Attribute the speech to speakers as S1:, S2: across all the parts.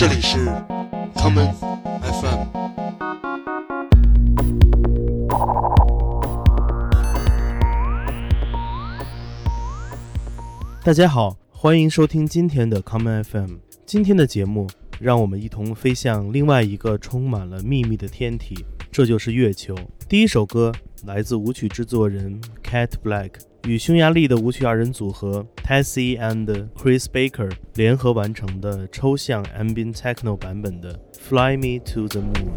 S1: 这里是 common FM。
S2: 大家好，欢迎收听今天的 common FM。今天的节目，让我们一同飞向另外一个充满了秘密的天体，这就是月球。第一首歌来自舞曲制作人 Cat Black 与匈牙利的舞曲二人组合 Tessie and Chris Baker 联合完成的抽象 ambient techno 版本的《Fly Me to the Moon》。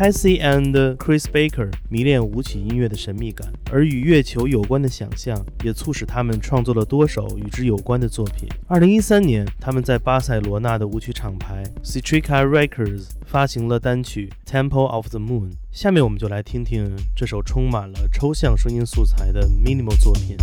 S2: Tessie and Chris Baker 迷恋舞曲音乐的神秘感，而与月球有关的想象也促使他们创作了多首与之有关的作品。二零一三年，他们在巴塞罗那的舞曲厂牌 Citrica Records 发行了单曲《Temple of the Moon》。下面我们就来听听这首充满了抽象声音素材的 Minimal 作品。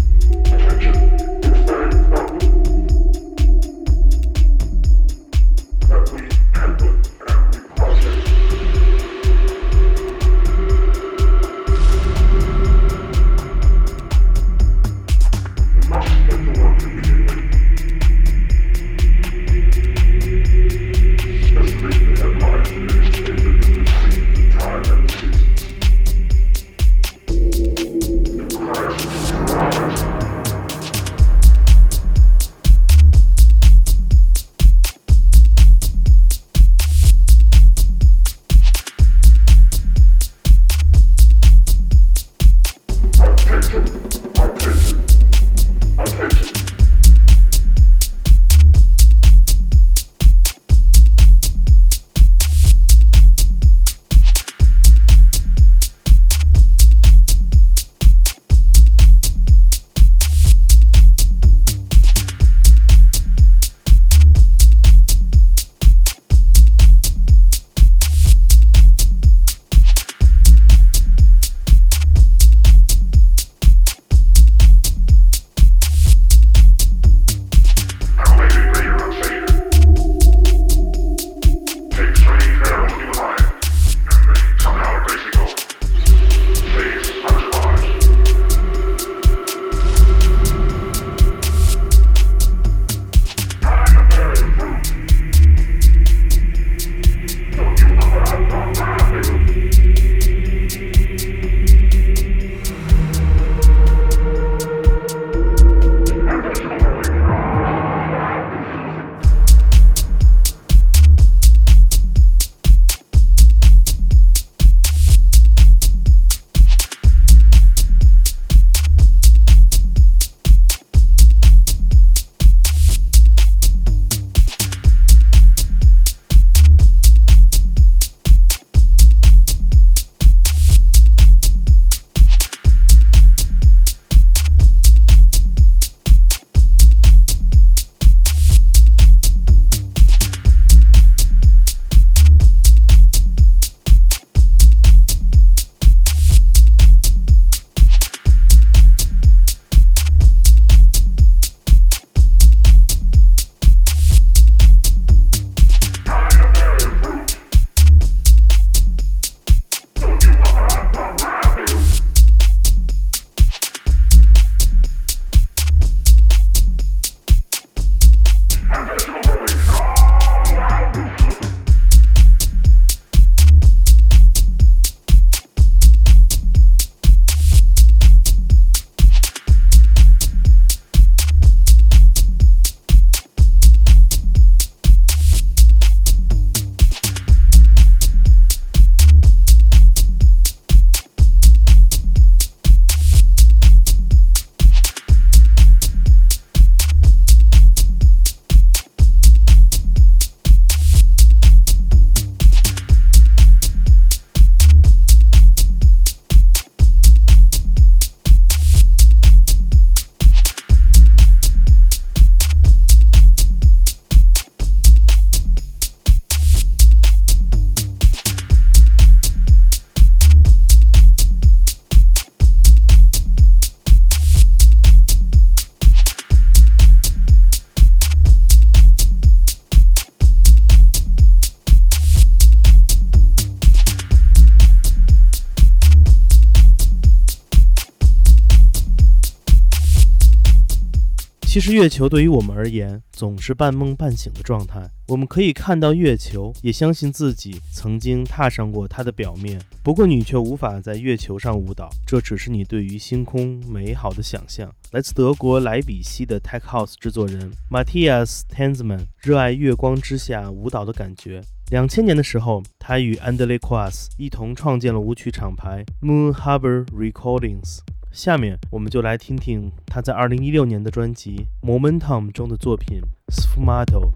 S2: 其实月球对于我们而言总是半梦半醒的状态。我们可以看到月球，也相信自己曾经踏上过它的表面。不过你却无法在月球上舞蹈，这只是你对于星空美好的想象。来自德国莱比锡的 Tech House 制作人 Matthias Tanzmann 热爱月光之下舞蹈的感觉。两千年的时候，他与 Andre Quas 一同创建了舞曲厂牌 Moon Harbor Recordings。下面我们就来听听他在二零一六年的专辑《Momentum》中的作品《Sfumato》。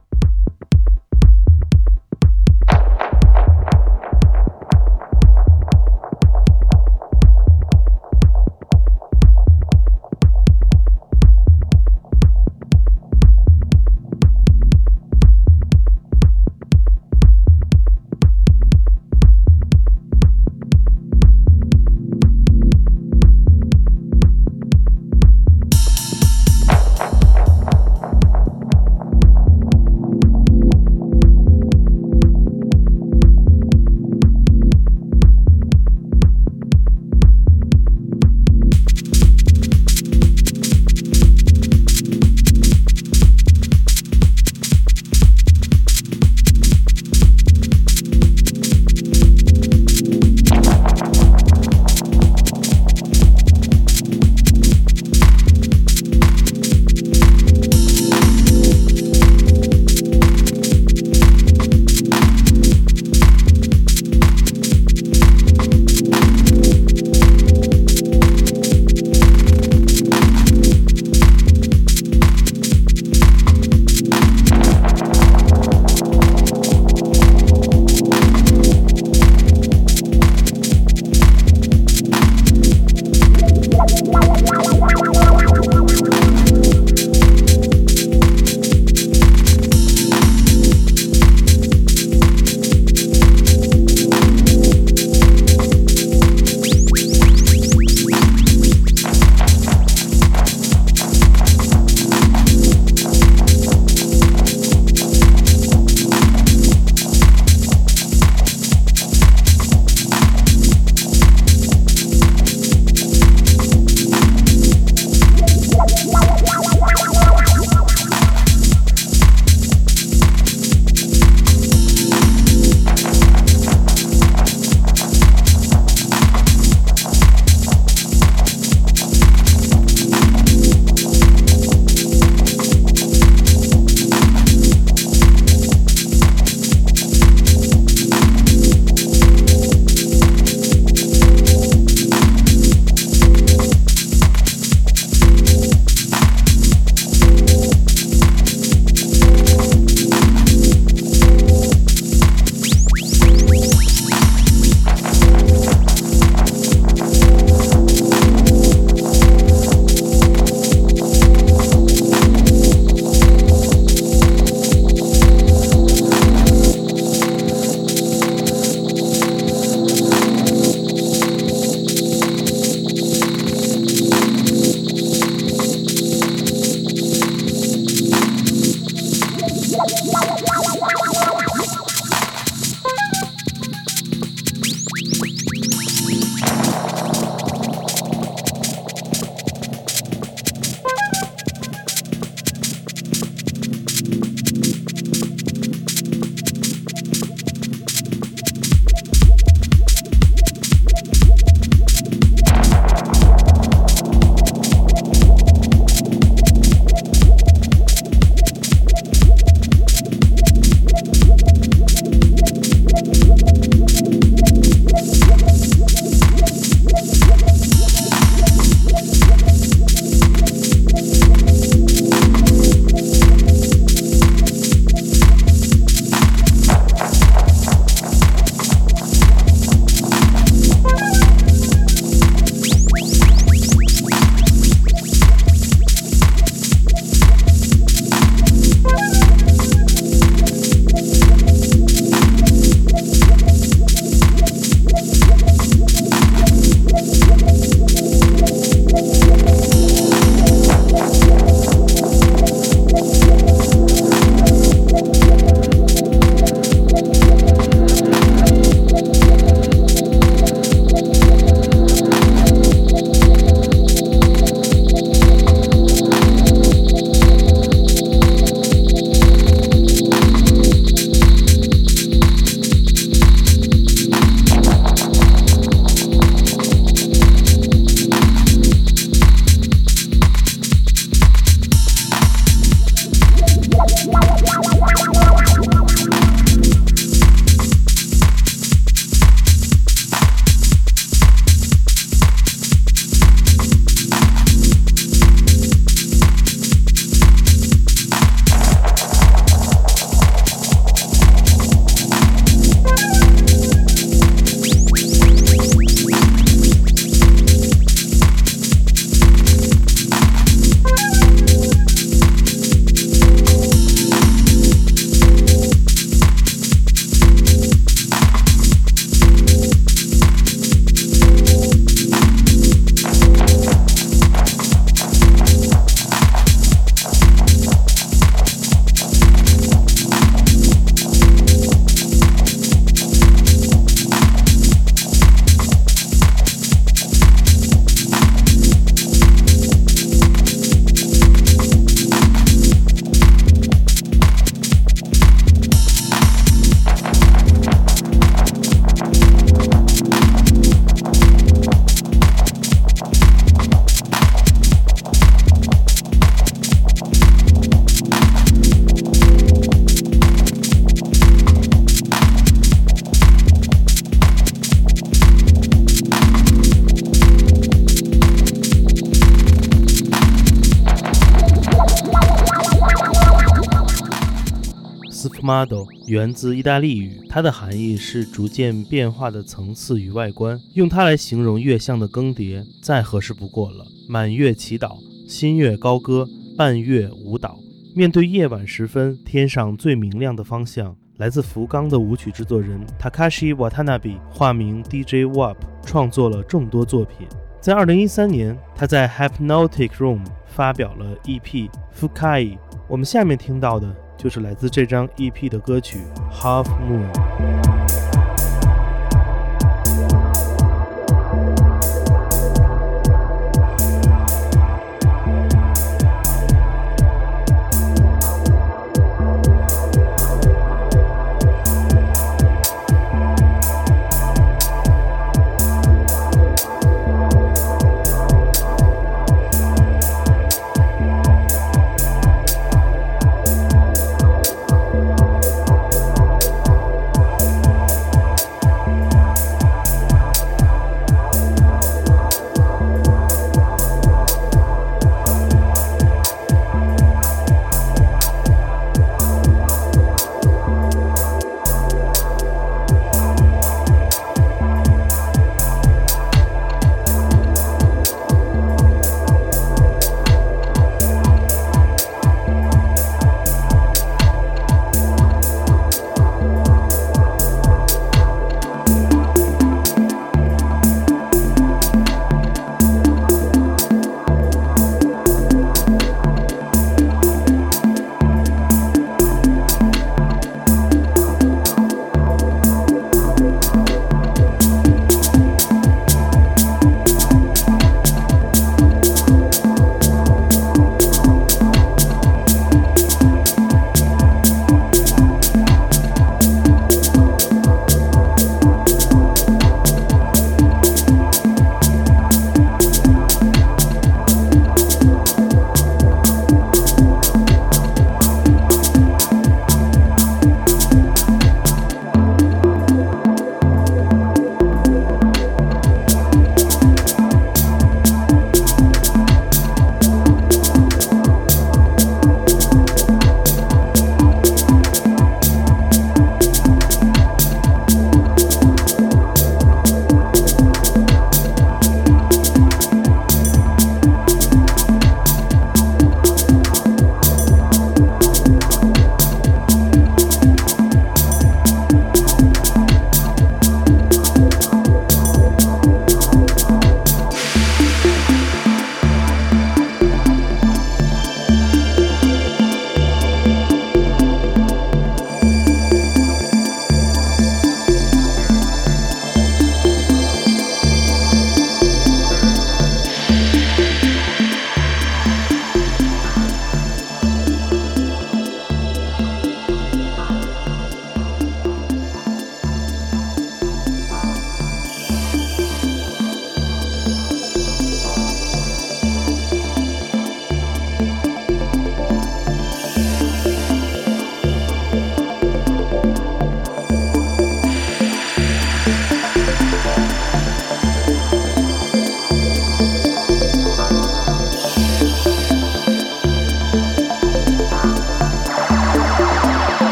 S2: 源自意大利语，它的含义是逐渐变化的层次与外观。用它来形容月相的更迭，再合适不过了。满月祈祷、新月高歌、半月舞蹈。面对夜晚时分，天上最明亮的方向。来自福冈的舞曲制作人 Takashi Watanabe，化名 DJ Wap，创作了众多作品。在2013年，他在 Hypnotic Room 发表了 EP Fukai。我们下面听到的就是来自这张 EP 的歌曲 Half Moon。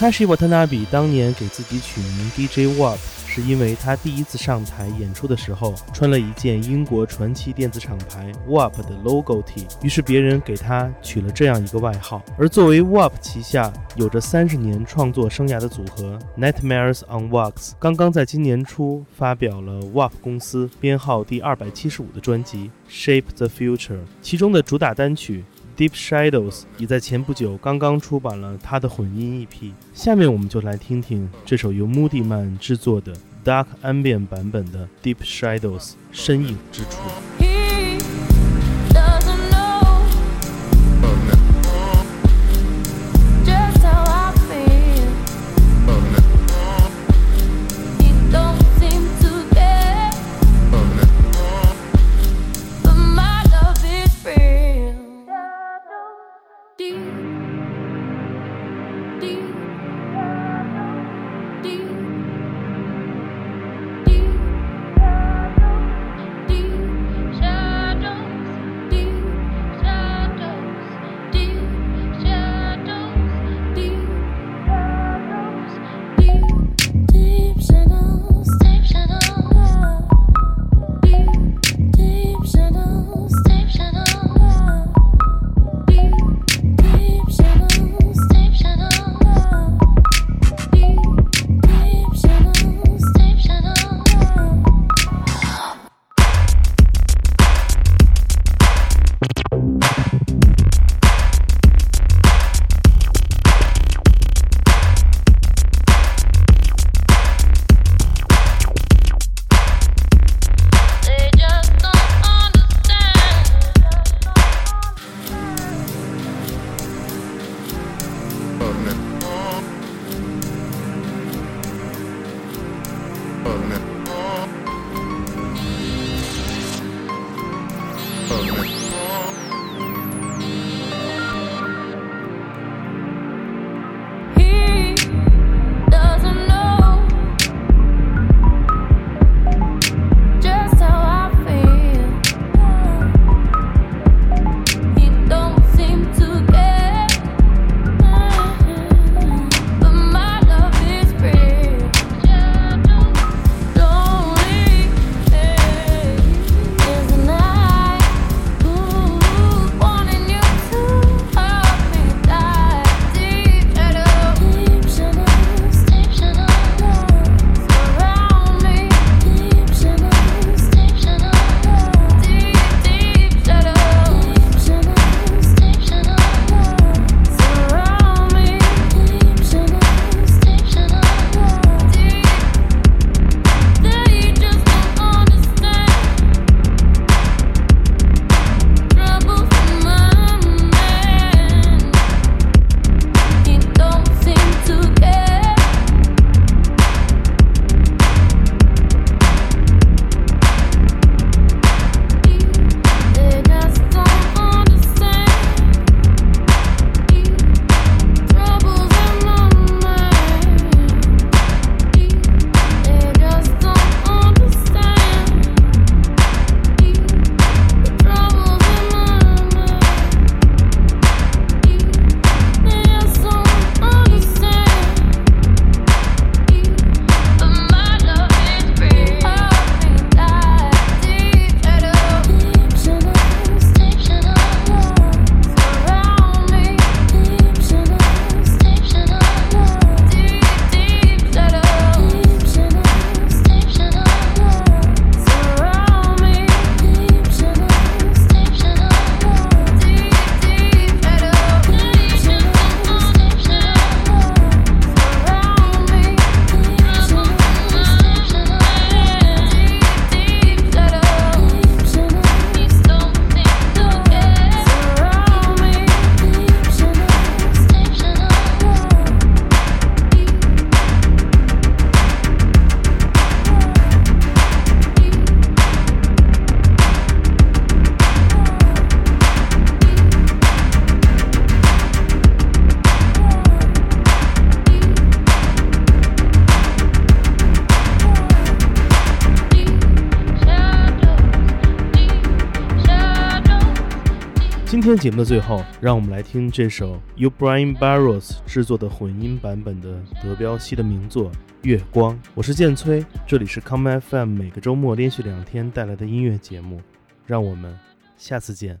S2: Takashi Watanabe 当年给自己取名 DJ Warp，是因为他第一次上台演出的时候穿了一件英国传奇电子厂牌 Warp 的 logo T，于是别人给他取了这样一个外号。而作为 Warp 旗下有着三十年创作生涯的组合 Nightmares on Wax，刚刚在今年初发表了 Warp 公司编号第二百七十五的专辑 Shape the Future，其中的主打单曲。Deep Shadows 也在前不久刚刚出版了他的混音 EP，下面我们就来听听这首由 Moody Man 制作的 Dark Ambient 版本的 Deep Shadows 深影之处。天节目的最后，让我们来听这首由 Brian Barros 制作的混音版本的德彪西的名作《月光》。我是剑崔，这里是 Come FM 每个周末连续两天带来的音乐节目，让我们下次见。